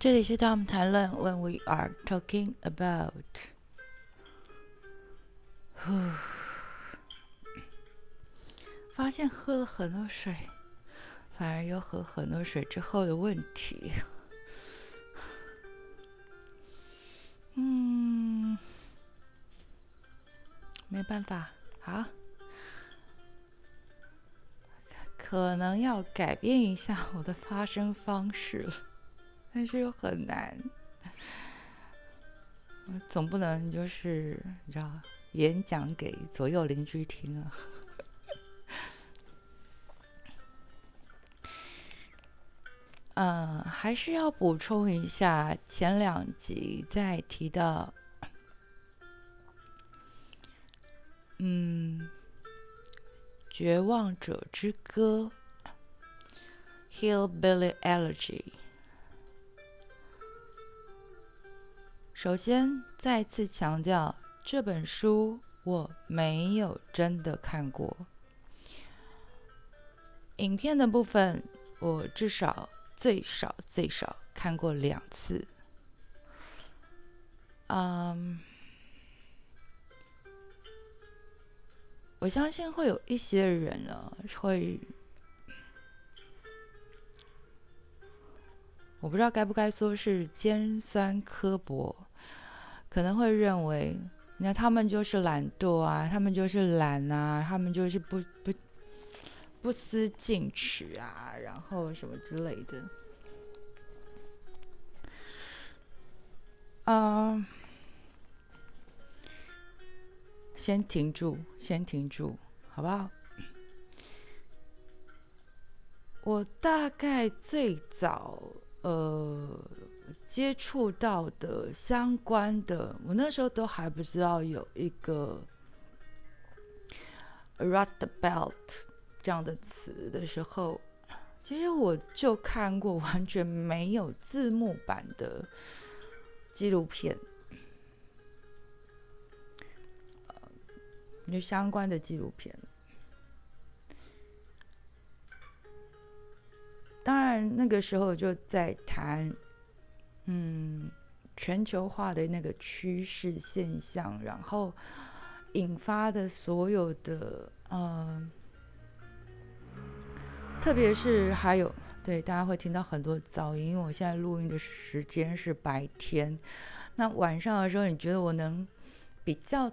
这里是当我们谈论 when we are talking about。发现喝了很多水，反而有喝很多水之后的问题。嗯，没办法，啊，可能要改变一下我的发声方式了。但是又很难，总不能就是你知道，演讲给左右邻居听啊。嗯，还是要补充一下，前两集在提到，嗯，《绝望者之歌》（Hillbilly Elegy）。首先，再次强调，这本书我没有真的看过。影片的部分，我至少最少最少看过两次。嗯，我相信会有一些人呢，会，我不知道该不该说是尖酸刻薄。可能会认为，你看他们就是懒惰啊，他们就是懒啊，他们就是不不不思进取啊，然后什么之类的。嗯，先停住，先停住，好不好？我大概最早，呃。接触到的相关的，我那时候都还不知道有一个 “rust belt” 这样的词的时候，其实我就看过完全没有字幕版的纪录片，就相关的纪录片。当然，那个时候就在谈。嗯，全球化的那个趋势现象，然后引发的所有的，嗯，特别是还有，对，大家会听到很多噪音，因为我现在录音的时间是白天，那晚上的时候，你觉得我能比较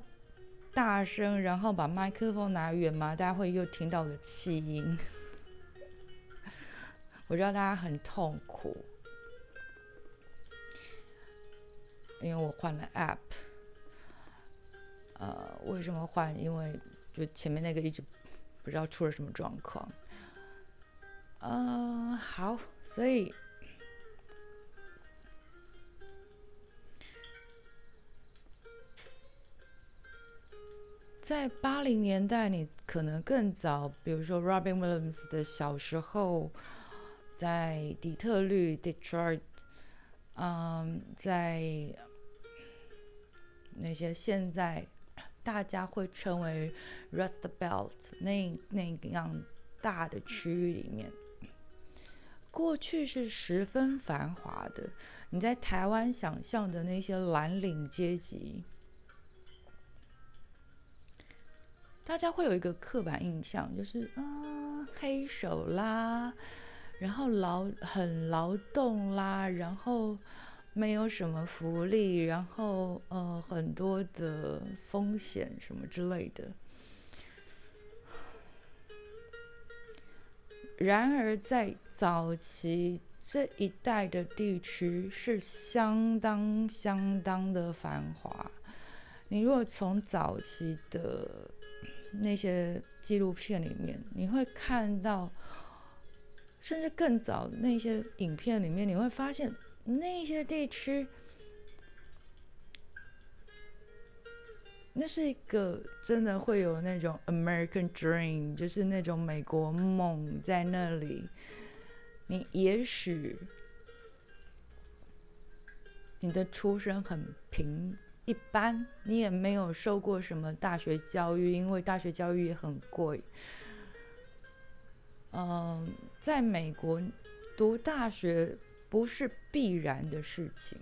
大声，然后把麦克风拿远吗？大家会又听到我的气音，我知道大家很痛苦。因为我换了 App，呃，为什么换？因为就前面那个一直不知道出了什么状况。嗯，好，所以在八零年代，你可能更早，比如说 Robin Williams 的小时候，在底特律 （Detroit），嗯，在。那些现在大家会称为 Rust Belt 那那样大的区域里面，过去是十分繁华的。你在台湾想象的那些蓝领阶级，大家会有一个刻板印象，就是啊黑手啦，然后劳很劳动啦，然后。没有什么福利，然后呃很多的风险什么之类的。然而在早期这一带的地区是相当相当的繁华。你如果从早期的那些纪录片里面，你会看到，甚至更早那些影片里面，你会发现。那些地区，那是一个真的会有那种 American Dream，就是那种美国梦在那里。你也许你的出身很平一般，你也没有受过什么大学教育，因为大学教育也很贵。嗯，在美国读大学。不是必然的事情。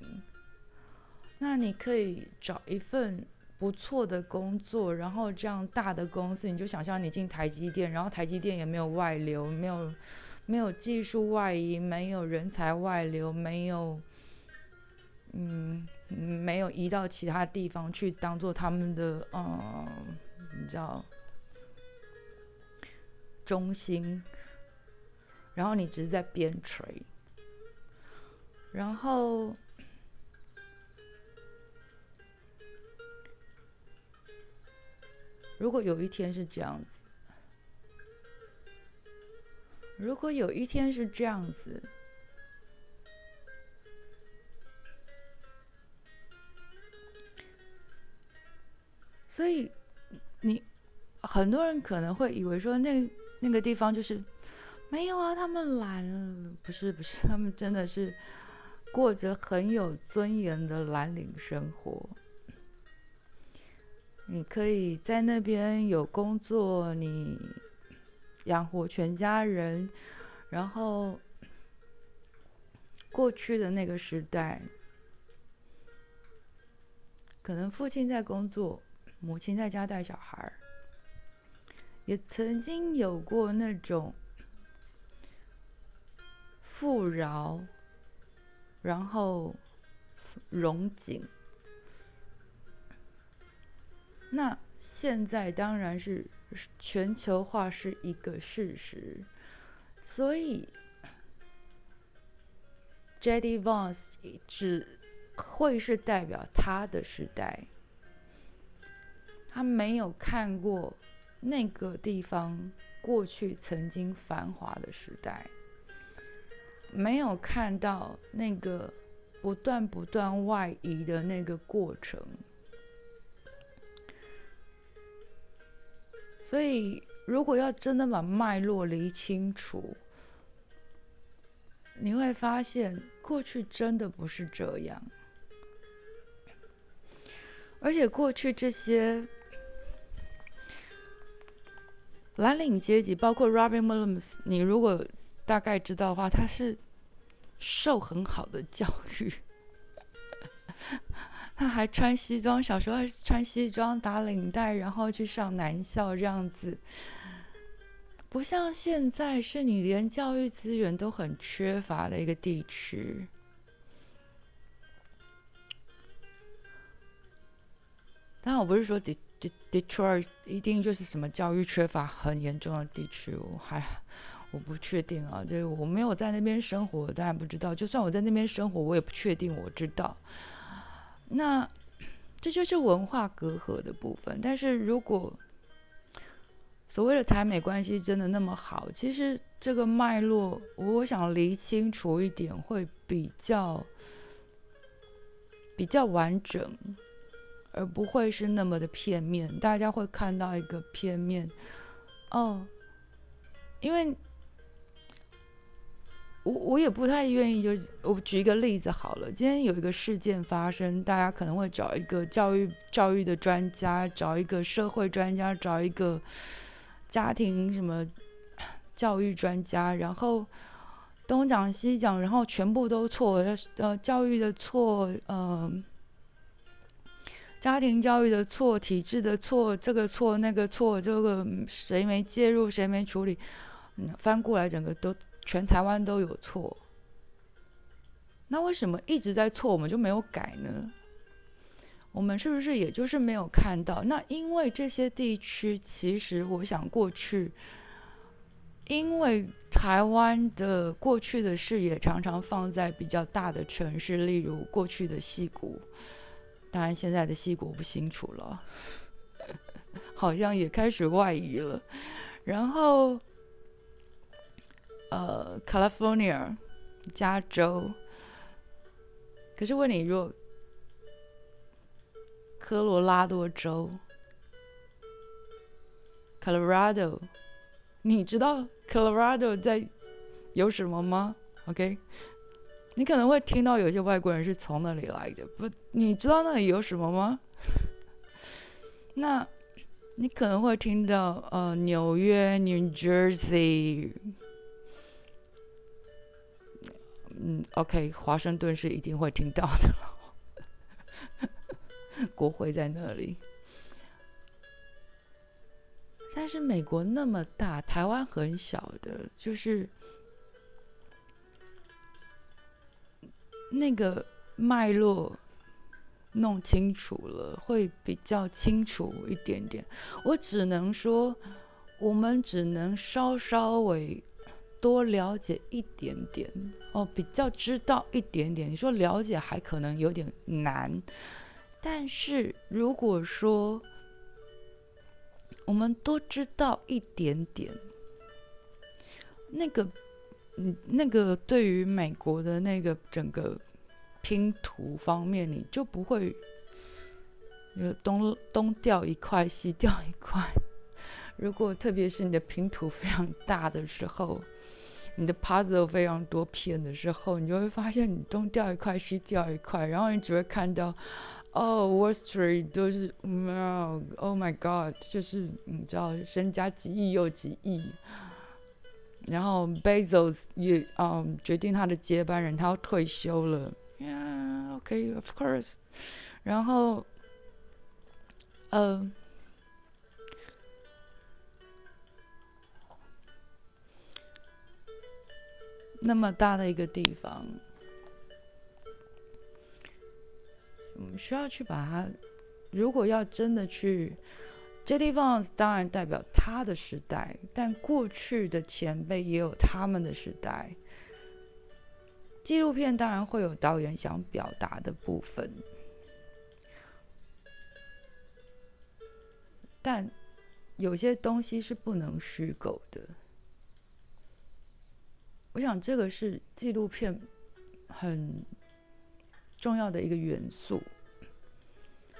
那你可以找一份不错的工作，然后这样大的公司，你就想象你进台积电，然后台积电也没有外流，没有没有技术外移，没有人才外流，没有嗯没有移到其他地方去当做他们的嗯你知道中心，然后你只是在边吹，然后。如果有一天是这样子，如果有一天是这样子，所以你很多人可能会以为说那那个地方就是没有啊，他们蓝不是不是，他们真的是过着很有尊严的蓝领生活。你可以在那边有工作，你养活全家人，然后过去的那个时代，可能父亲在工作，母亲在家带小孩也曾经有过那种富饶，然后荣景。那现在当然是全球化是一个事实，所以 Jeddy Vance 只会是代表他的时代，他没有看过那个地方过去曾经繁华的时代，没有看到那个不断不断外移的那个过程。所以，如果要真的把脉络理清楚，你会发现过去真的不是这样。而且，过去这些蓝领阶级，包括 Robin Williams，你如果大概知道的话，他是受很好的教育。他还穿西装，小时候还穿西装打领带，然后去上男校这样子，不像现在是你连教育资源都很缺乏的一个地区。当然，我不是说 De De Detroit 一定就是什么教育缺乏很严重的地区，我还我不确定啊，就是我没有在那边生活，当然不知道。就算我在那边生活，我也不确定我知道。那这就是文化隔阂的部分。但是如果所谓的台美关系真的那么好，其实这个脉络，我想理清楚一点会比较比较完整，而不会是那么的片面。大家会看到一个片面哦，因为。我我也不太愿意，就我举一个例子好了。今天有一个事件发生，大家可能会找一个教育教育的专家，找一个社会专家，找一个家庭什么教育专家，然后东讲西讲，然后全部都错，呃，教育的错，嗯，家庭教育的错，体制的错，这个错那个错，这个谁没介入，谁没处理，翻过来整个都。全台湾都有错，那为什么一直在错，我们就没有改呢？我们是不是也就是没有看到？那因为这些地区，其实我想过去，因为台湾的过去的视野常常放在比较大的城市，例如过去的溪谷，当然现在的溪谷不清楚了，好像也开始外移了，然后。呃，California，加州。可是问你，如果科罗拉多州，Colorado，你知道 Colorado 在有什么吗？OK，你可能会听到有些外国人是从那里来的，不，你知道那里有什么吗？那你可能会听到呃，纽约，New Jersey。嗯 OK，华盛顿是一定会听到的，国会在那里。但是美国那么大，台湾很小的，就是那个脉络弄清楚了，会比较清楚一点点。我只能说，我们只能稍稍微。多了解一点点哦，比较知道一点点。你说了解还可能有点难，但是如果说我们多知道一点点，那个，嗯，那个对于美国的那个整个拼图方面，你就不会有东东掉一块，西掉一块。如果特别是你的拼图非常大的时候。你的 puzzle 非常多片的时候，你就会发现你东掉一块，西掉一块，然后你只会看到，哦，Wall Street 都是，Oh my God，就是你知道身家几亿又几亿，然后 Bezos 也嗯决定他的接班人他要退休了，Yeah，OK，of course，然后，呃。那么大的一个地方，我们需要去把它。如果要真的去，这地方当然代表他的时代，但过去的前辈也有他们的时代。纪录片当然会有导演想表达的部分，但有些东西是不能虚构的。我想这个是纪录片很重要的一个元素，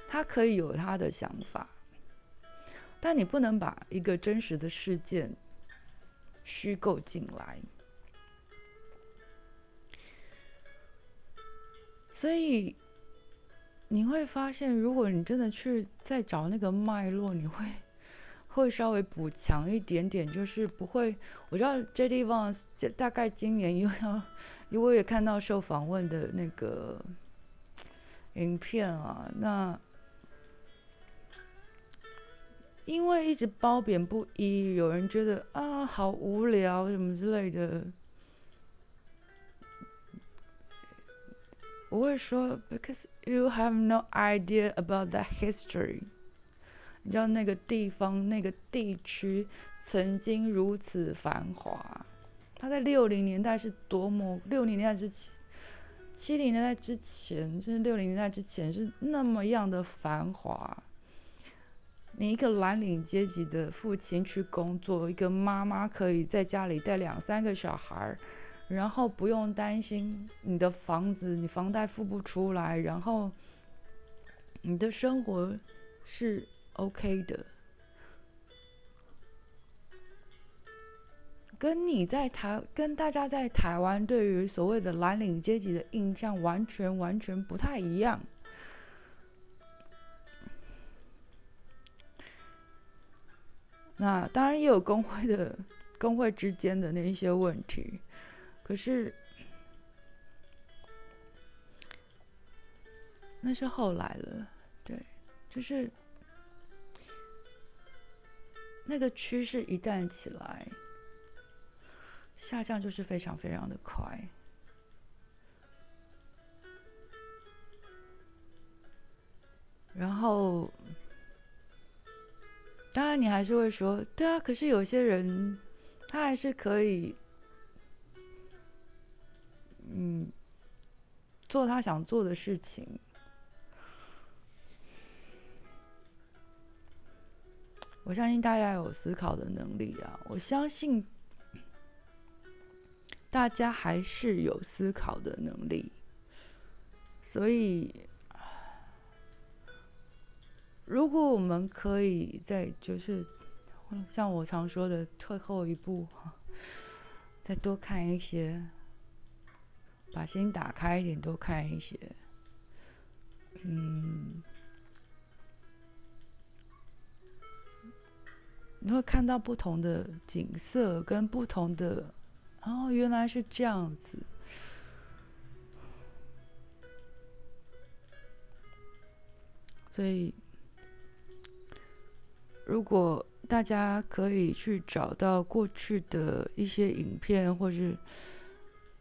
它可以有它的想法，但你不能把一个真实的事件虚构进来。所以你会发现，如果你真的去再找那个脉络，你会。会稍微补强一点点，就是不会。我知道 J.D. Vance 大概今年又要，因为我也看到受访问的那个影片啊，那因为一直褒贬不一，有人觉得啊好无聊什么之类的，我会说，because you have no idea about that history。你知道那个地方、那个地区曾经如此繁华，它在六零年代是多么六零年代之前、七零年代之前，甚至六零年代之前是那么样的繁华。你一个蓝领阶级的父亲去工作，一个妈妈可以在家里带两三个小孩，然后不用担心你的房子、你房贷付不出来，然后你的生活是。OK 的，跟你在台跟大家在台湾对于所谓的蓝领阶级的印象完全完全不太一样。那当然也有工会的工会之间的那一些问题，可是那是后来了，对，就是。那个趋势一旦起来，下降就是非常非常的快。然后，当然你还是会说，对啊，可是有些人他还是可以，嗯，做他想做的事情。我相信大家有思考的能力啊！我相信大家还是有思考的能力，所以如果我们可以在就是像我常说的退后一步，再多看一些，把心打开一点，多看一些，嗯。你会看到不同的景色跟不同的哦原来是这样子。所以如果大家可以去找到过去的一些影片或是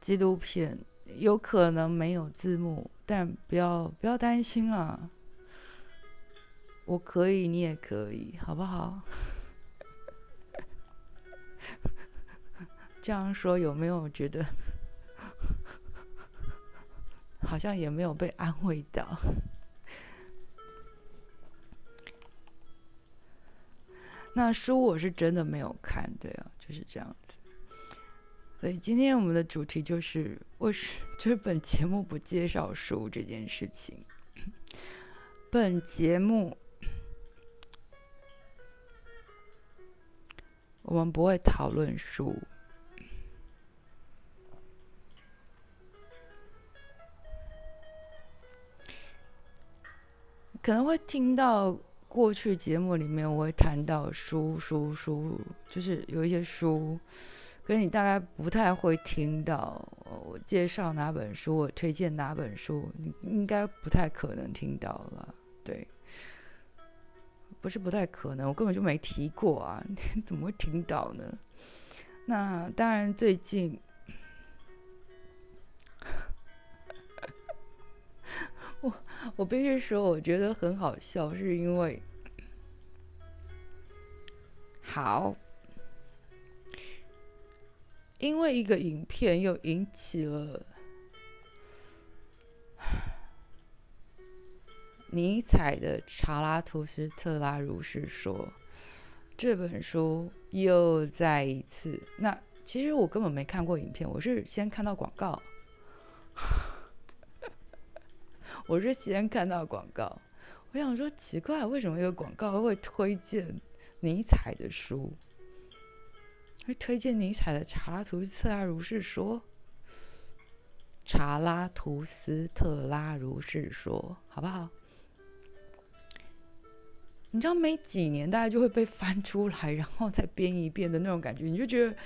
纪录片有可能没有字幕但不要不要担心啊我可以你也可以好不好？这样说有没有觉得好像也没有被安慰到？那书我是真的没有看，对啊，就是这样子。所以今天我们的主题就是为什就是本节目不介绍书这件事情。本节目我们不会讨论书，可能会听到。过去节目里面我会谈到书书书，就是有一些书，可是你大概不太会听到我介绍哪本书，我推荐哪本书，你应该不太可能听到了。对，不是不太可能，我根本就没提过啊，你怎么会听到呢？那当然，最近 我。必须说，我觉得很好笑，是因为好，因为一个影片又引起了尼采的《查拉图斯特拉如是说》这本书又再一次。那其实我根本没看过影片，我是先看到广告。我是先看到广告，我想说奇怪，为什么一个广告会推荐尼采的书？会推荐尼采的《查拉图斯特拉如是说》？查拉图斯特拉如是说，好不好？你知道，每几年大家就会被翻出来，然后再编一遍的那种感觉，你就觉得，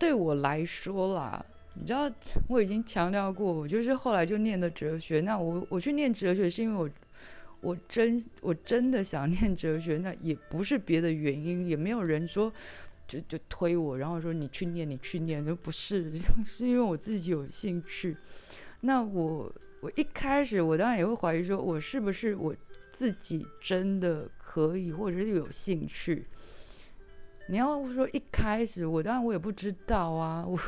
对我来说啦。你知道我已经强调过，我就是后来就念的哲学。那我我去念哲学，是因为我我真我真的想念哲学，那也不是别的原因，也没有人说就就推我，然后说你去念，你去念，那不是，是因为我自己有兴趣。那我我一开始我当然也会怀疑，说我是不是我自己真的可以，或者是有兴趣。你要说一开始，我当然我也不知道啊，我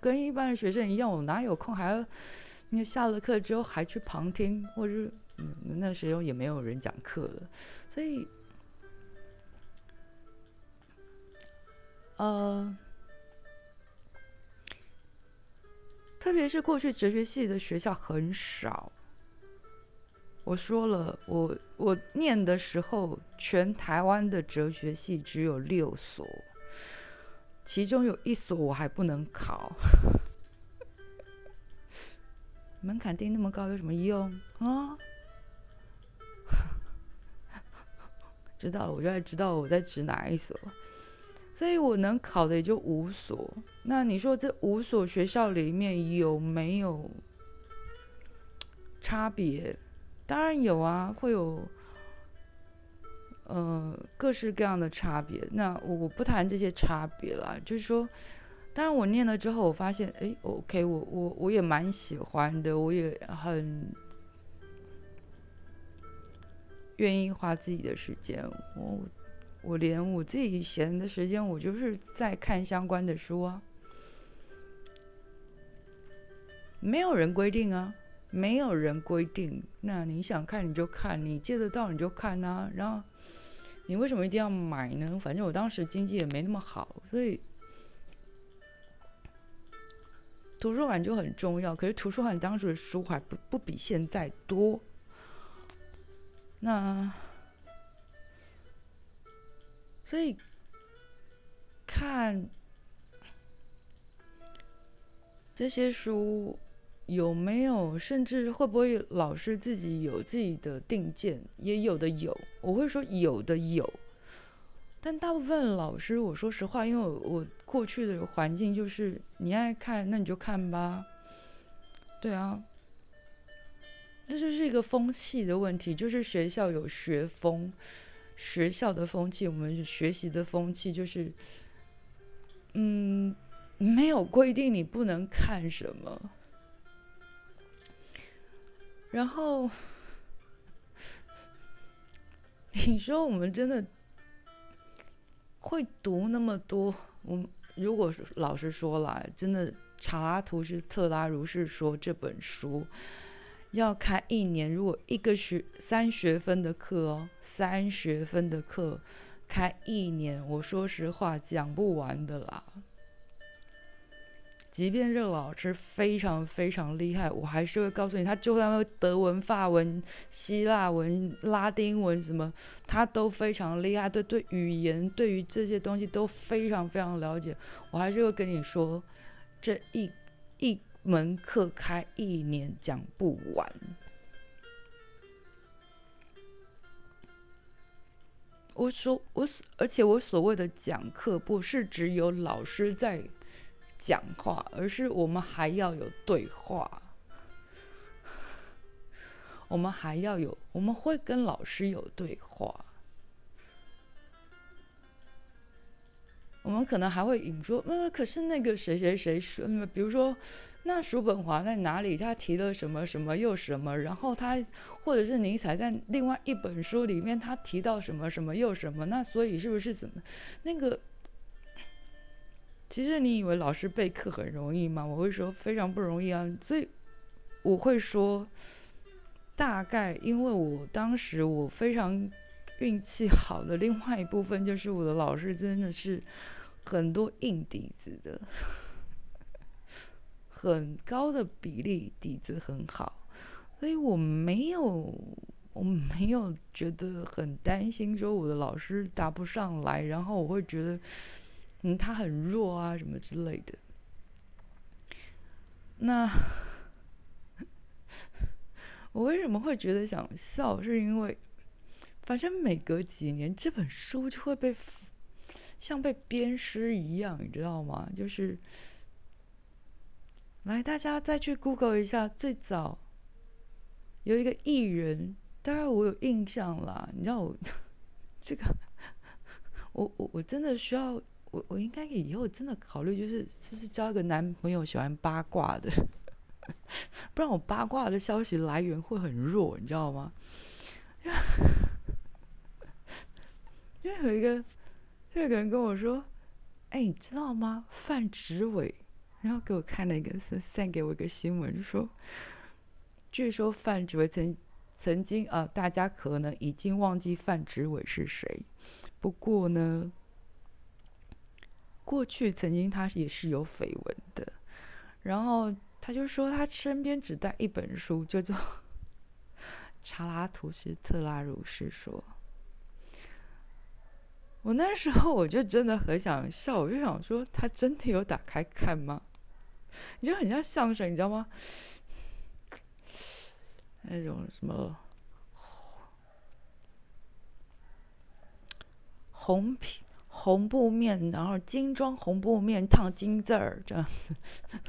跟一般的学生一样，我哪有空还要？你下了课之后还去旁听，或者嗯，那时候也没有人讲课了，所以，呃，特别是过去哲学系的学校很少。我说了，我我念的时候，全台湾的哲学系只有六所。其中有一所我还不能考，门槛定那么高有什么用啊？知道了，我就在知道我在指哪一所，所以我能考的也就五所。那你说这五所学校里面有没有差别？当然有啊，会有。呃，各式各样的差别。那我我不谈这些差别了，就是说，当然我念了之后，我发现，哎，OK，我我我也蛮喜欢的，我也很愿意花自己的时间。我我连我自己闲的时间，我就是在看相关的书啊。没有人规定啊，没有人规定。那你想看你就看，你借得到你就看啊，然后。你为什么一定要买呢？反正我当时经济也没那么好，所以图书馆就很重要。可是图书馆当时的书还不不比现在多。那所以看这些书。有没有？甚至会不会老师自己有自己的定见？也有的有，我会说有的有。但大部分老师，我说实话，因为我我过去的环境就是你爱看，那你就看吧。对啊。这就是一个风气的问题，就是学校有学风，学校的风气，我们学习的风气就是，嗯，没有规定你不能看什么，然后 你说我们真的会读那么多？我如果老实说了，真的查拉图是特拉如是说这本书。要开一年，如果一个学三学分的课哦，三学分的课开一年，我说实话讲不完的啦。即便这个老师非常非常厉害，我还是会告诉你，他就算会德文、法文、希腊文、拉丁文什么，他都非常厉害。对对，语言对于这些东西都非常非常了解。我还是会跟你说，这一一。门课开一年讲不完，我说我所而且我所谓的讲课不是只有老师在讲话，而是我们还要有对话，我们还要有我们会跟老师有对话，我们可能还会引说，嗯，可是那个谁谁谁说，比如说。那叔本华在哪里？他提了什么什么又什么？然后他或者是尼采在另外一本书里面他提到什么什么又什么？那所以是不是怎么那个？其实你以为老师备课很容易吗？我会说非常不容易啊。所以我会说，大概因为我当时我非常运气好的另外一部分就是我的老师真的是很多硬底子的。很高的比例底子很好，所以我没有，我没有觉得很担心，说我的老师答不上来，然后我会觉得，嗯，他很弱啊，什么之类的。那我为什么会觉得想笑？是因为，反正每隔几年这本书就会被像被鞭尸一样，你知道吗？就是。来，大家再去 Google 一下，最早有一个艺人，大概我有印象啦。你知道我 这个，我我我真的需要，我我应该以后真的考虑，就是是不是交一个男朋友喜欢八卦的，不然我八卦的消息来源会很弱，你知道吗？因为有一个，有个人跟我说：“哎，你知道吗？范植伟。”然后给我看了一个，是 send 给我一个新闻，说，据说范植伟曾曾经啊，大家可能已经忘记范植伟是谁，不过呢，过去曾经他也是有绯闻的，然后他就说他身边只带一本书，叫做《查拉图斯特拉如是说》。我那时候我就真的很想笑，我就想说他真的有打开看吗？你就很像相声，你知道吗？那种什么红皮红布面，然后精装红布面烫金字儿这样子，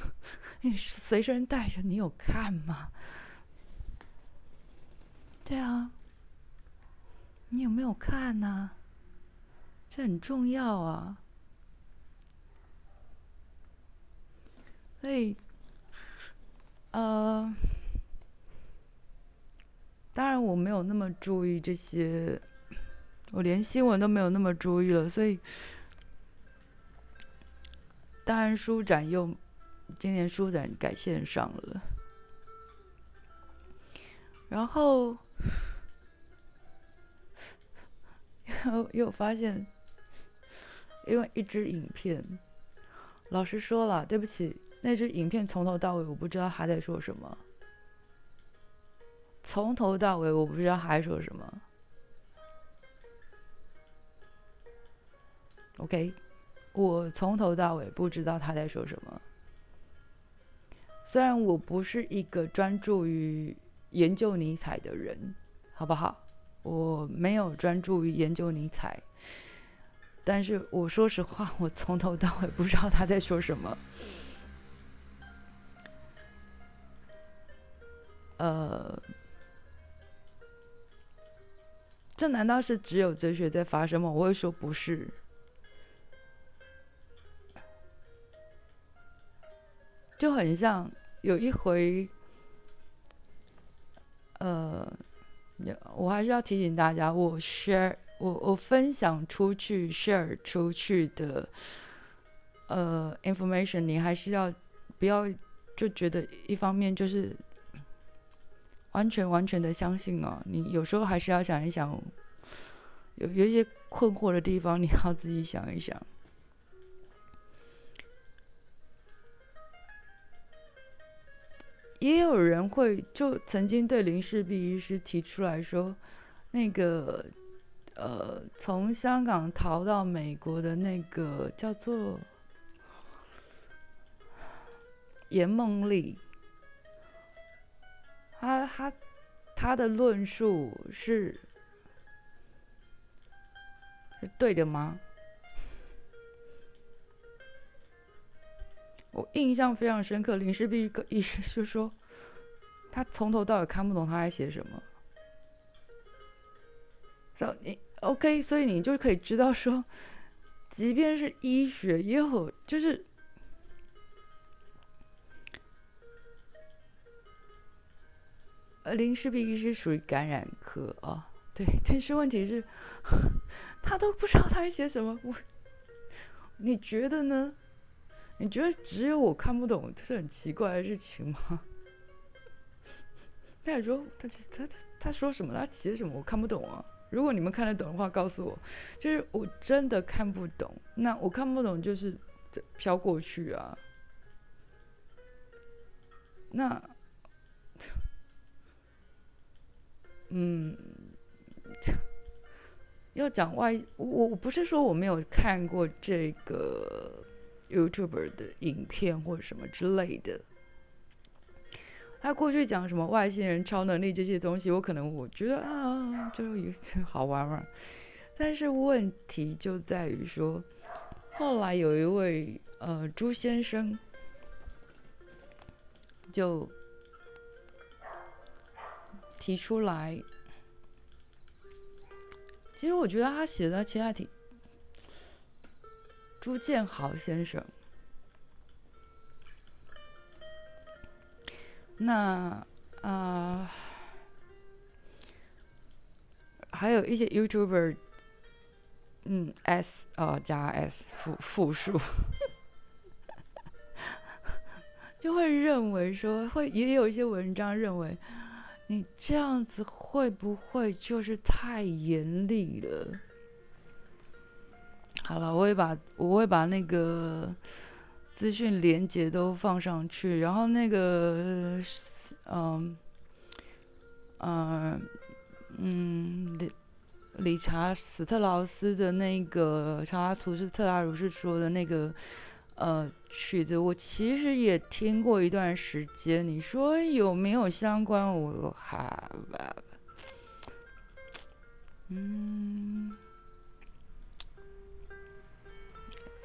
你随身带着，你有看吗？对啊，你有没有看呢？这很重要啊。所以，呃，当然我没有那么注意这些，我连新闻都没有那么注意了。所以，当然书展又今年书展改线上了，然后又 又发现，因为一支影片，老实说了，对不起。那支影片从头到尾我不知道他在说什么，从头到尾我不知道他说什么。OK，我从头到尾不知道他在说什么。虽然我不是一个专注于研究尼采的人，好不好？我没有专注于研究尼采，但是我说实话，我从头到尾不知道他在说什么。呃，这难道是只有哲学在发生吗？我会说不是。就很像有一回，呃，我还是要提醒大家，我 share 我我分享出去 share 出去的呃 information，你还是要不要就觉得一方面就是完全完全的相信哦，你有时候还是要想一想，有有一些困惑的地方，你要自己想一想。也有人会就曾经对林世璧医师提出来说，那个呃，从香港逃到美国的那个叫做严梦丽，他他他的论述是是对的吗？我印象非常深刻，林世璧个意思就说，他从头到尾看不懂他在写什么。所以你 OK，所以你就可以知道说，即便是医学也有，就是，呃，林世璧医师属于感染科啊，对，但是问题是，他都不知道他在写什么，我，你觉得呢？你觉得只有我看不懂是很奇怪的事情吗？他说他他他说什么？他写什么？我看不懂啊！如果你们看得懂的话，告诉我。就是我真的看不懂。那我看不懂就是飘过去啊。那嗯，要讲外，我我不是说我没有看过这个。YouTuber 的影片或者什么之类的，他过去讲什么外星人超能力这些东西，我可能我觉得啊，就也 好玩玩。但是问题就在于说，后来有一位呃朱先生就提出来，其实我觉得他写的其实还挺。朱建豪先生，那啊，还有一些 YouTuber，嗯，S 啊加 S 复复数，就会认为说，会也有一些文章认为，你这样子会不会就是太严厉了？好了，我会把我会把那个资讯连接都放上去，然后那个嗯嗯嗯理理查斯特劳斯的那个查拉图斯特拉如是说的那个呃曲子，我其实也听过一段时间。你说有没有相关？我还嗯。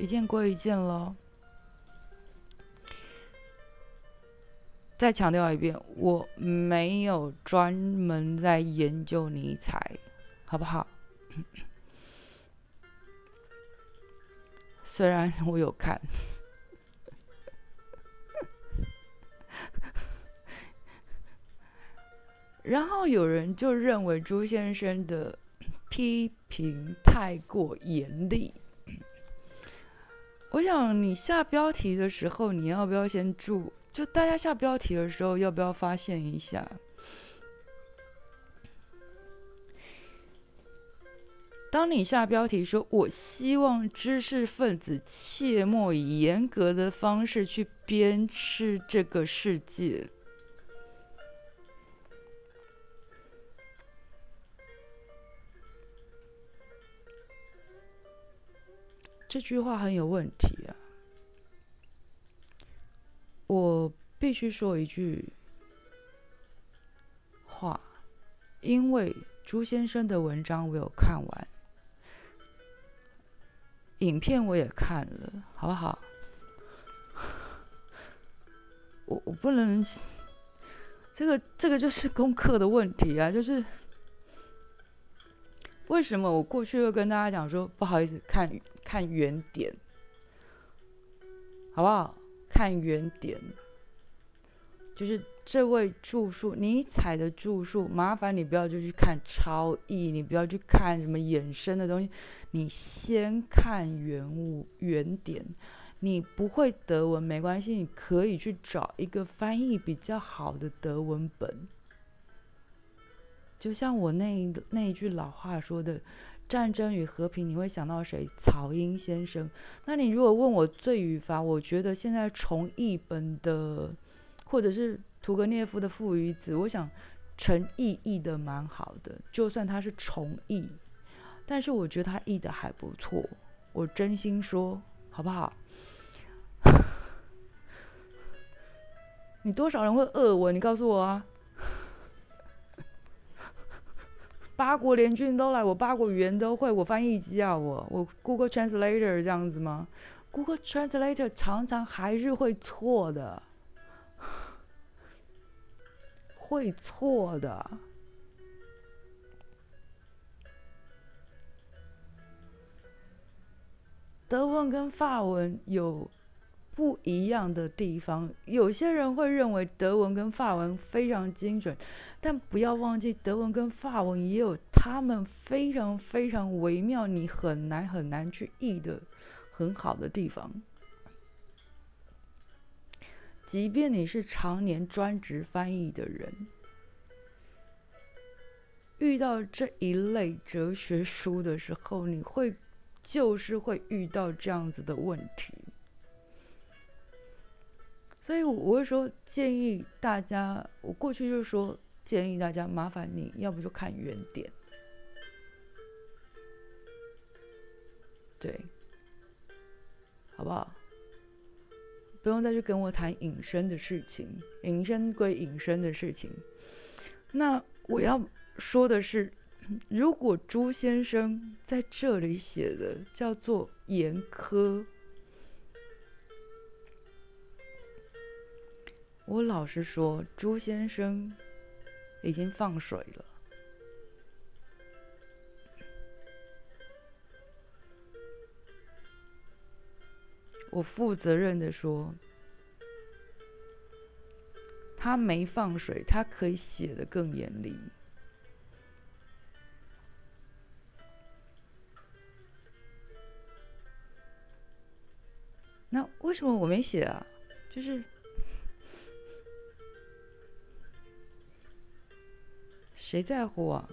一件归一件喽。再强调一遍，我没有专门在研究尼采，好不好？虽然我有看，然后有人就认为朱先生的批评太过严厉。我想你下标题的时候，你要不要先注？就大家下标题的时候，要不要发现一下？当你下标题说“我希望知识分子切莫以严格的方式去鞭笞这个世界”，这句话很有问题啊！我必须说一句话，因为朱先生的文章我有看完，影片我也看了，好不好？我我不能，这个这个就是功课的问题啊，就是为什么我过去又跟大家讲说不好意思，看看原点，好不好？看原点，就是这位著述尼采的著述，麻烦你不要就去看超译，你不要去看什么衍生的东西，你先看原物原点。你不会德文没关系，你可以去找一个翻译比较好的德文本。就像我那一那一句老话说的，“战争与和平”，你会想到谁？曹英先生。那你如果问我罪与罚，我觉得现在重译本的，或者是屠格涅夫的《父与子》，我想陈译译的蛮好的。就算他是重译，但是我觉得他译的还不错。我真心说，好不好？你多少人会饿我？你告诉我啊！八国联军都来，我八国语言都会，我翻译机啊，我我 Google Translator 这样子吗？Google Translator 常常还是会错的，会错的。德文跟法文有。不一样的地方，有些人会认为德文跟法文非常精准，但不要忘记，德文跟法文也有他们非常非常微妙，你很难很难去译的很好的地方。即便你是常年专职翻译的人，遇到这一类哲学书的时候，你会就是会遇到这样子的问题。所以我我会说，建议大家，我过去就是说，建议大家，麻烦你要不就看原点，对，好不好？不用再去跟我谈隐身的事情，隐身归隐身的事情。那我要说的是，如果朱先生在这里写的叫做严苛。我老实说，朱先生已经放水了。我负责任的说，他没放水，他可以写的更严厉。那为什么我没写啊？就是。谁在乎啊？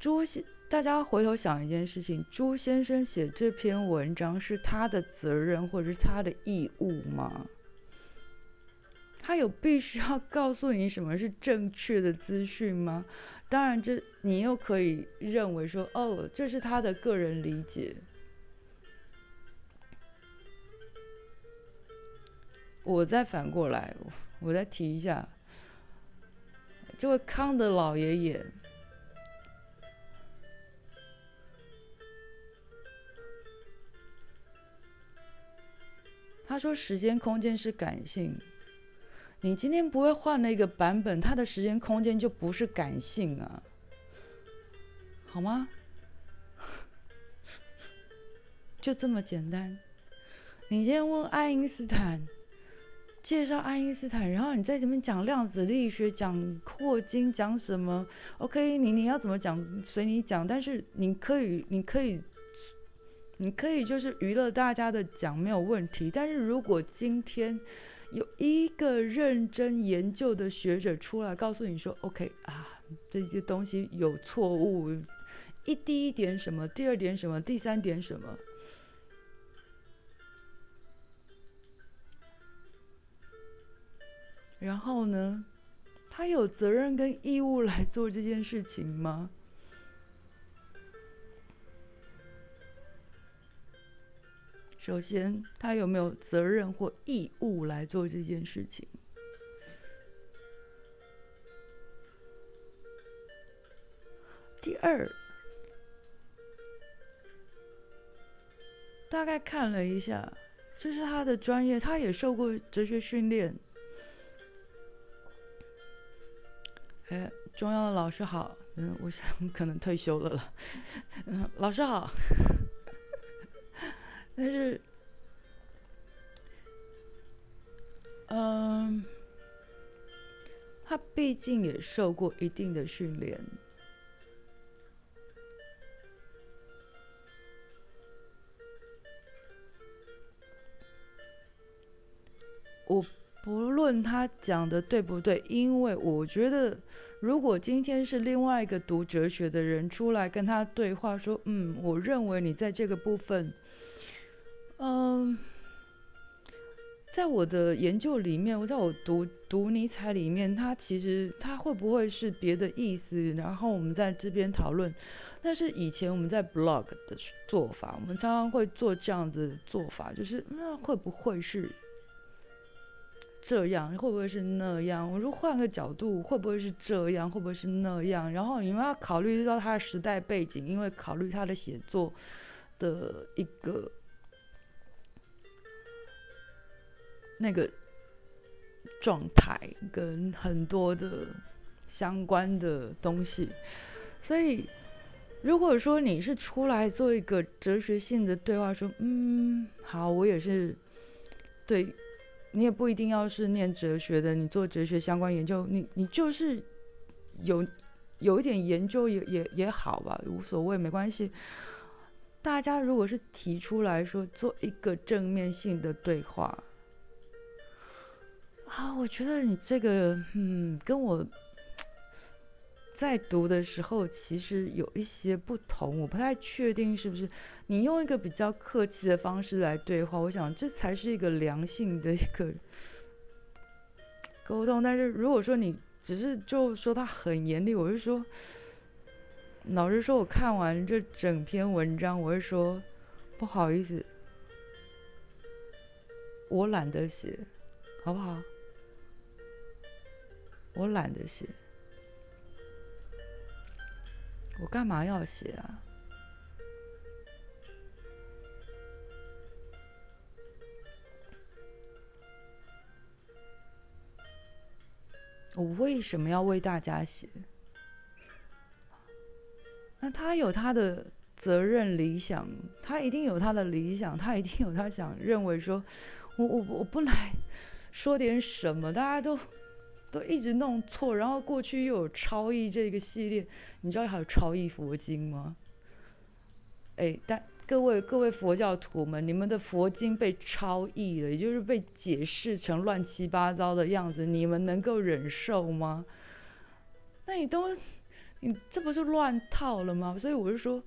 朱先，大家回头想一件事情：朱先生写这篇文章是他的责任或者是他的义务吗？他有必须要告诉你什么是正确的资讯吗？当然，这你又可以认为说，哦，这是他的个人理解。我再反过来，我再提一下，这位康的老爷爷，他说时间空间是感性，你今天不会换了一个版本，它的时间空间就不是感性啊，好吗？就这么简单。你今天问爱因斯坦。介绍爱因斯坦，然后你在这边讲量子力学、讲霍金、讲什么？OK，你你要怎么讲随你讲，但是你可以，你可以，你可以就是娱乐大家的讲没有问题。但是如果今天有一个认真研究的学者出来告诉你说，OK 啊，这些东西有错误，一第一点什么，第二点什么，第三点什么？然后呢，他有责任跟义务来做这件事情吗？首先，他有没有责任或义务来做这件事情？第二，大概看了一下，这是他的专业，他也受过哲学训练。哎，中央的老师好，嗯，我想可能退休了了，嗯，老师好，但是，嗯，他毕竟也受过一定的训练。我不论他讲的对不对，因为我觉得，如果今天是另外一个读哲学的人出来跟他对话，说，嗯，我认为你在这个部分，嗯，在我的研究里面，我在我读读尼采里面，他其实他会不会是别的意思？然后我们在这边讨论。但是以前我们在 blog 的做法，我们常常会做这样子做法，就是那会不会是？这样会不会是那样？我说换个角度，会不会是这样？会不会是那样？然后你们要考虑到他的时代背景，因为考虑他的写作的一个那个状态跟很多的相关的东西。所以，如果说你是出来做一个哲学性的对话，说嗯，好，我也是对。你也不一定要是念哲学的，你做哲学相关研究，你你就是有有一点研究也也也好吧，无所谓，没关系。大家如果是提出来说做一个正面性的对话，啊，我觉得你这个嗯，跟我。在读的时候，其实有一些不同，我不太确定是不是你用一个比较客气的方式来对话，我想这才是一个良性的一个沟通。但是如果说你只是就说他很严厉，我就说，老实说，我看完这整篇文章，我会说不好意思，我懒得写，好不好？我懒得写。我干嘛要写啊？我为什么要为大家写？那他有他的责任理想，他一定有他的理想，他一定有他想认为说，我我我不来说点什么，大家都。都一直弄错，然后过去又有超译这个系列，你知道还有超译佛经吗？哎，但各位各位佛教徒们，你们的佛经被超译了，也就是被解释成乱七八糟的样子，你们能够忍受吗？那你都，你这不是乱套了吗？所以我就说，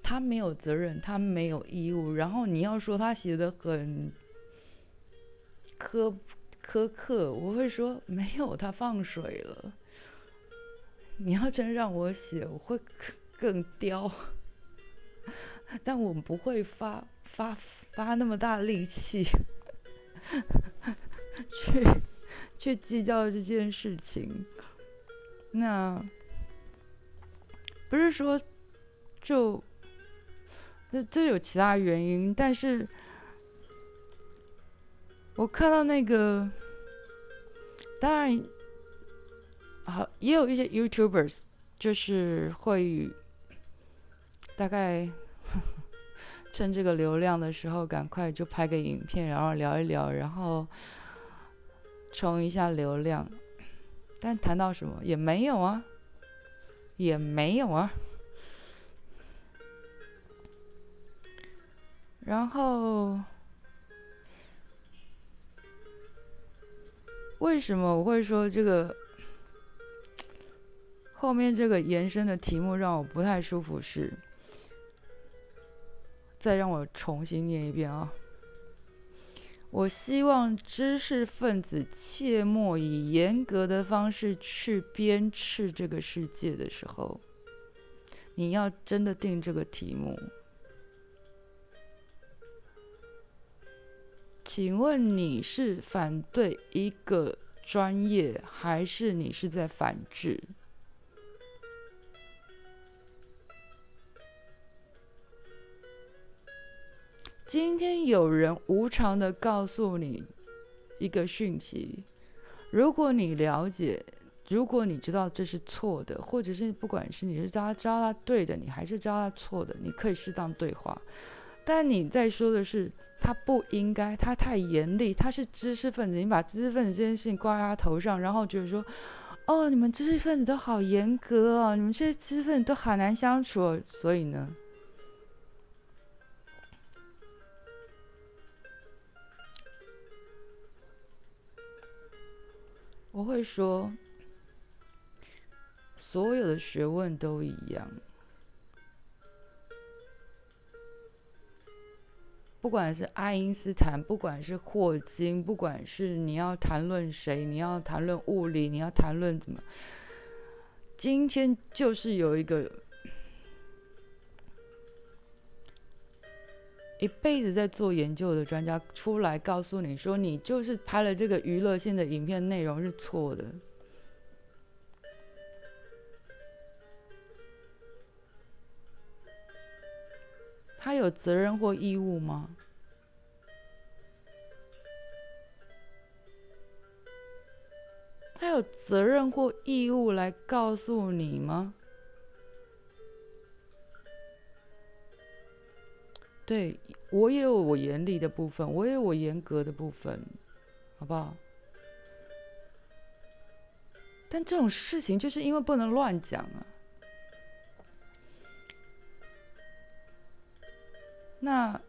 他没有责任，他没有义务，然后你要说他写的很。苛苛刻，我会说没有，他放水了。你要真让我写，我会更刁，但我们不会发发发那么大力气去去计较这件事情。那不是说就这这有其他原因，但是。我看到那个，当然，好也有一些 YouTubers，就是会大概趁这个流量的时候，赶快就拍个影片，然后聊一聊，然后冲一下流量。但谈到什么也没有啊，也没有啊。然后。为什么我会说这个后面这个延伸的题目让我不太舒服？是再让我重新念一遍啊！我希望知识分子切莫以严格的方式去鞭笞这个世界的时候，你要真的定这个题目。请问你是反对一个专业，还是你是在反制？今天有人无偿的告诉你一个讯息，如果你了解，如果你知道这是错的，或者是不管是你是教他教他对的，你还是教他错的，你可以适当对话。但你在说的是他不应该，他太严厉，他是知识分子，你把知识分子这件事情挂在他头上，然后觉得说，哦，你们知识分子都好严格哦，你们这些知识分子都好难相处，所以呢？我会说，所有的学问都一样，不管是爱因斯坦，不管是霍金，不管是你要谈论谁，你要谈论物理，你要谈论怎么，今天就是有一个。一辈子在做研究的专家出来告诉你说，你就是拍了这个娱乐性的影片，内容是错的。他有责任或义务吗？他有责任或义务来告诉你吗？对我也有我严厉的部分，我也有我严格的部分，好不好？但这种事情就是因为不能乱讲啊。那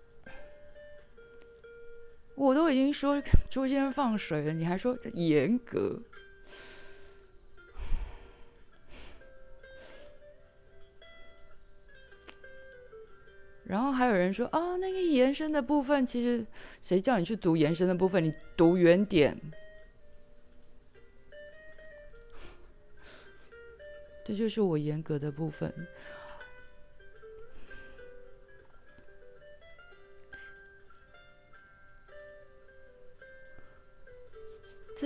我都已经说朱先生放水了，你还说严格？然后还有人说啊，那个延伸的部分，其实谁叫你去读延伸的部分？你读原点，这就是我严格的部分。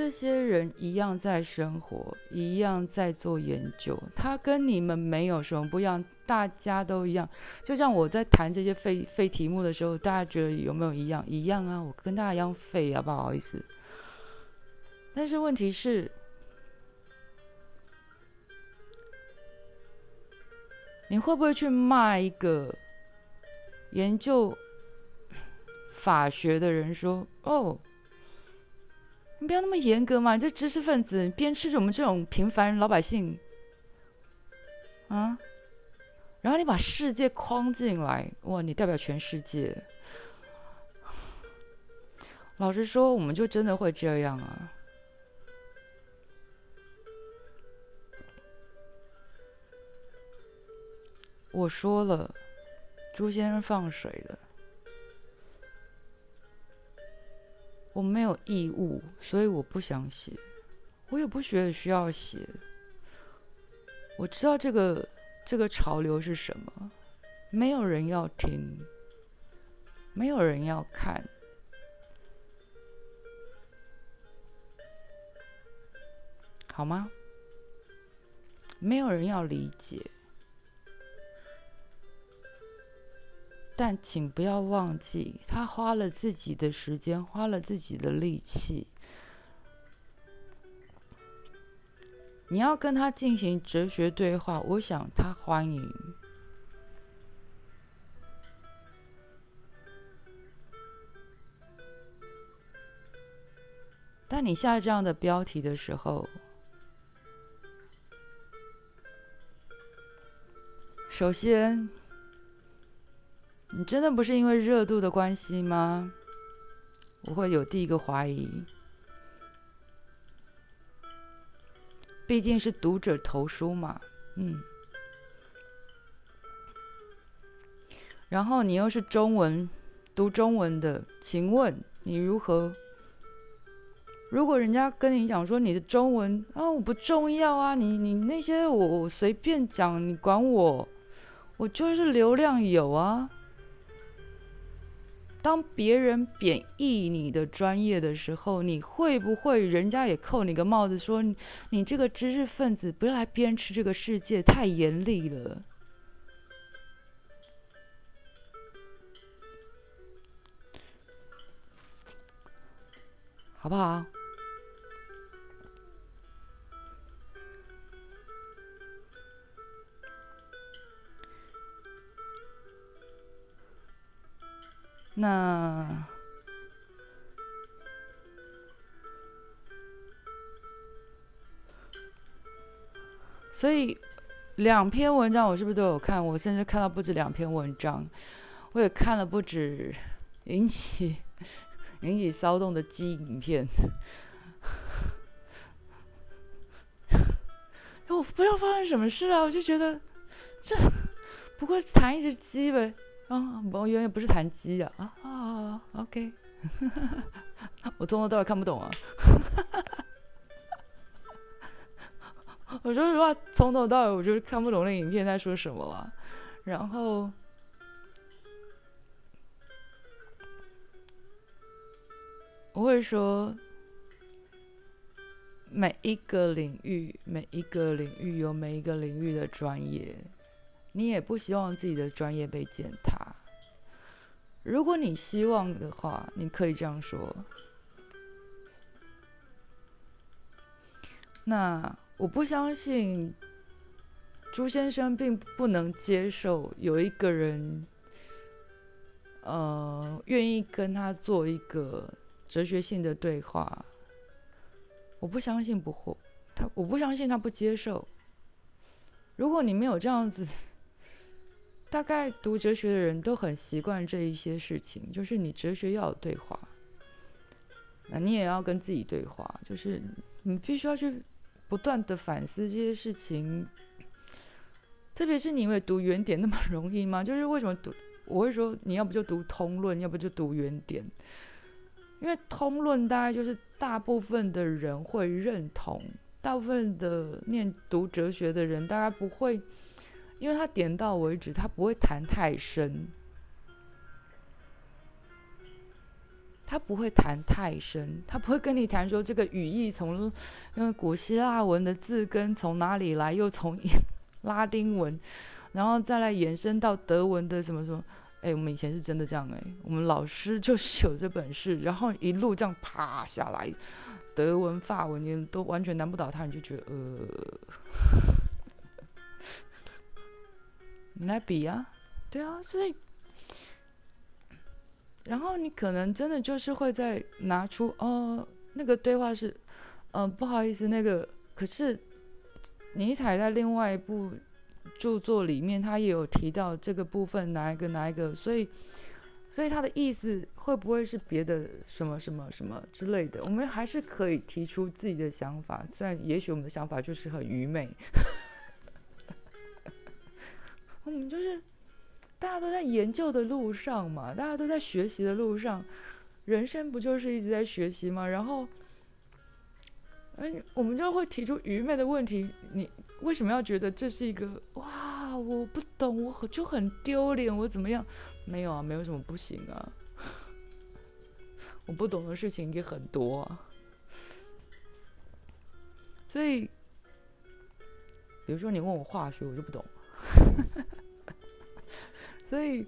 这些人一样在生活，一样在做研究，他跟你们没有什么不一样，大家都一样。就像我在谈这些废废题目的时候，大家觉得有没有一样？一样啊，我跟大家一样废啊，不好意思。但是问题是，你会不会去骂一个研究法学的人说：“哦？”你不要那么严格嘛！你这知识分子，边吃着我们这种平凡老百姓，啊，然后你把世界框进来，哇，你代表全世界。老实说，我们就真的会这样啊！我说了，朱先生放水了。我没有义务，所以我不想写，我也不觉得需要写。我知道这个这个潮流是什么，没有人要听，没有人要看，好吗？没有人要理解。但请不要忘记，他花了自己的时间，花了自己的力气。你要跟他进行哲学对话，我想他欢迎。但你下这样的标题的时候，首先。你真的不是因为热度的关系吗？我会有第一个怀疑，毕竟是读者投书嘛，嗯。然后你又是中文读中文的，请问你如何？如果人家跟你讲说你的中文啊，我不重要啊，你你那些我我随便讲，你管我，我就是流量有啊。当别人贬义你的专业的时候，你会不会人家也扣你个帽子，说你这个知识分子不要来鞭笞这个世界，太严厉了，好不好？那所以两篇文章我是不是都有看？我甚至看到不止两篇文章，我也看了不止引起引起骚动的鸡影片。我不知道发生什么事啊，我就觉得这不过弹一只鸡呗。啊，我原来不是弹鸡啊啊啊！OK，我从头到尾看不懂啊。我说实话，从头到尾我就是看不懂那影片在说什么了。然后我会说，每一个领域，每一个领域有每一个领域的专业。你也不希望自己的专业被践踏。如果你希望的话，你可以这样说。那我不相信朱先生并不能接受有一个人，呃，愿意跟他做一个哲学性的对话。我不相信不会，他我不相信他不接受。如果你没有这样子。大概读哲学的人都很习惯这一些事情，就是你哲学要有对话，那你也要跟自己对话，就是你必须要去不断的反思这些事情。特别是你以为读原点那么容易吗？就是为什么读？我会说你要不就读通论，要不就读原点，因为通论大概就是大部分的人会认同，大部分的念读哲学的人大概不会。因为他点到为止，他不会谈太深，他不会谈太深，他不会跟你谈说这个语义从因为古希腊文的字根从哪里来，又从 拉丁文，然后再来延伸到德文的什么什么。哎，我们以前是真的这样哎，我们老师就是 有这本事，然后一路这样爬下来，德文、法文你都完全难不倒他，你就觉得呃。你来比啊，对啊，所以，然后你可能真的就是会在拿出哦，那个对话是，嗯，不好意思，那个可是尼采在另外一部著作里面，他也有提到这个部分哪一个哪一个，所以，所以他的意思会不会是别的什么什么什么之类的？我们还是可以提出自己的想法，虽然也许我们的想法就是很愚昧。我们就是，大家都在研究的路上嘛，大家都在学习的路上，人生不就是一直在学习吗？然后，嗯，我们就会提出愚昧的问题：你为什么要觉得这是一个哇？我不懂，我很就很丢脸，我怎么样？没有啊，没有什么不行啊。我不懂的事情也很多，啊。所以，比如说你问我化学，我就不懂。所以，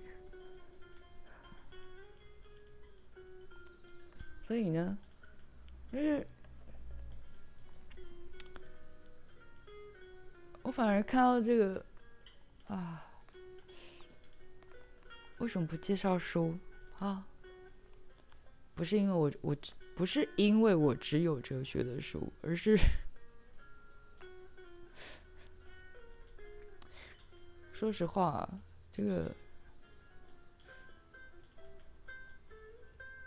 所以呢，就是我反而看到这个啊，为什么不介绍书啊？不是因为我我不是因为我只有哲学的书，而是。说实话，这个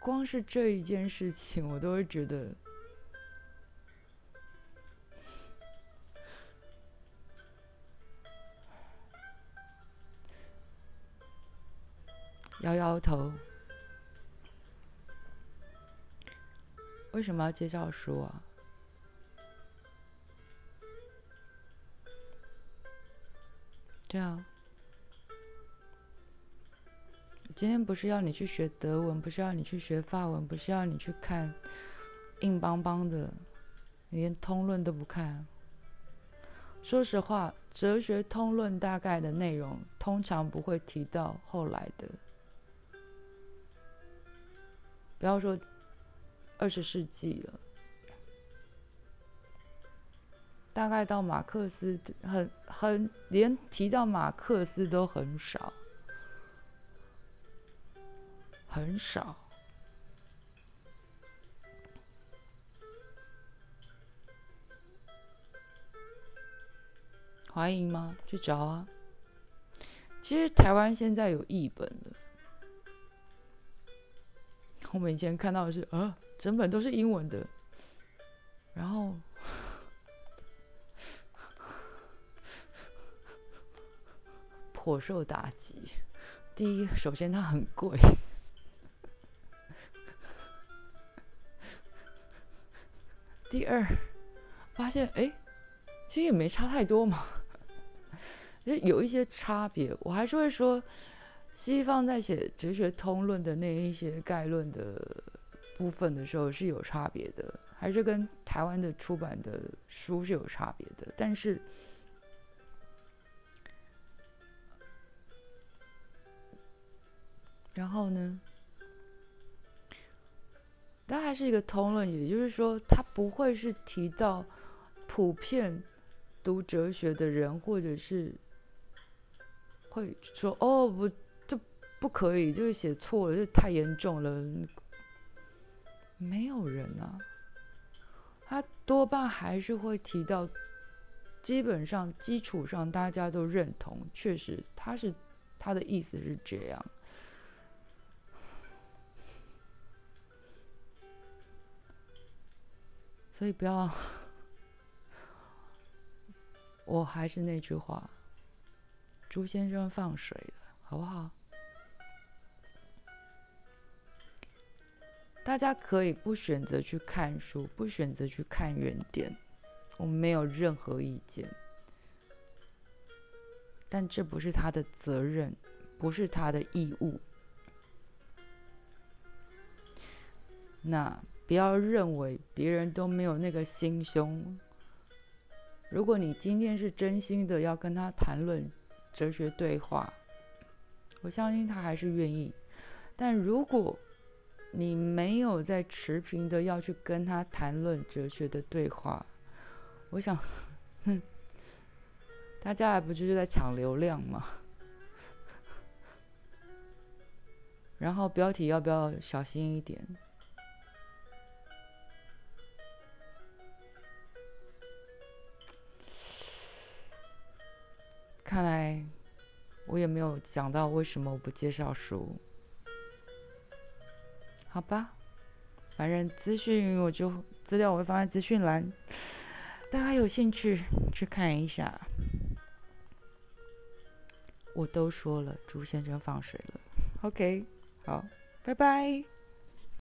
光是这一件事情，我都会觉得摇摇头。为什么要介绍书啊？对啊，今天不是要你去学德文，不是要你去学法文，不是要你去看硬邦邦的，连通论都不看。说实话，哲学通论大概的内容，通常不会提到后来的。不要说二十世纪了。大概到马克思很很连提到马克思都很少，很少。华英吗？去找啊。其实台湾现在有译本的，我们以前看到的是啊，整本都是英文的，然后颇受打击。第一，首先它很贵；第二，发现哎，其实也没差太多嘛。就有一些差别，我还是会说，西方在写哲学通论的那一些概论的部分的时候是有差别的，还是跟台湾的出版的书是有差别的。但是，然后呢，它还是一个通论，也就是说，它不会是提到普遍读哲学的人，或者是。会说哦不，这不可以，就是写错了，这太严重了。没有人啊，他多半还是会提到，基本上基础上大家都认同，确实他是他的意思是这样，所以不要，我还是那句话。朱先生放水了，好不好？大家可以不选择去看书，不选择去看原点，我没有任何意见。但这不是他的责任，不是他的义务。那不要认为别人都没有那个心胸。如果你今天是真心的要跟他谈论，哲学对话，我相信他还是愿意。但如果你没有在持平的要去跟他谈论哲学的对话，我想，哼，大家还不就是在抢流量吗？然后标题要不要小心一点？看来我也没有讲到为什么我不介绍书，好吧，反正资讯我就资料我会放在资讯栏，大家有兴趣去看一下。我都说了，朱先生放水了，OK，好，拜拜。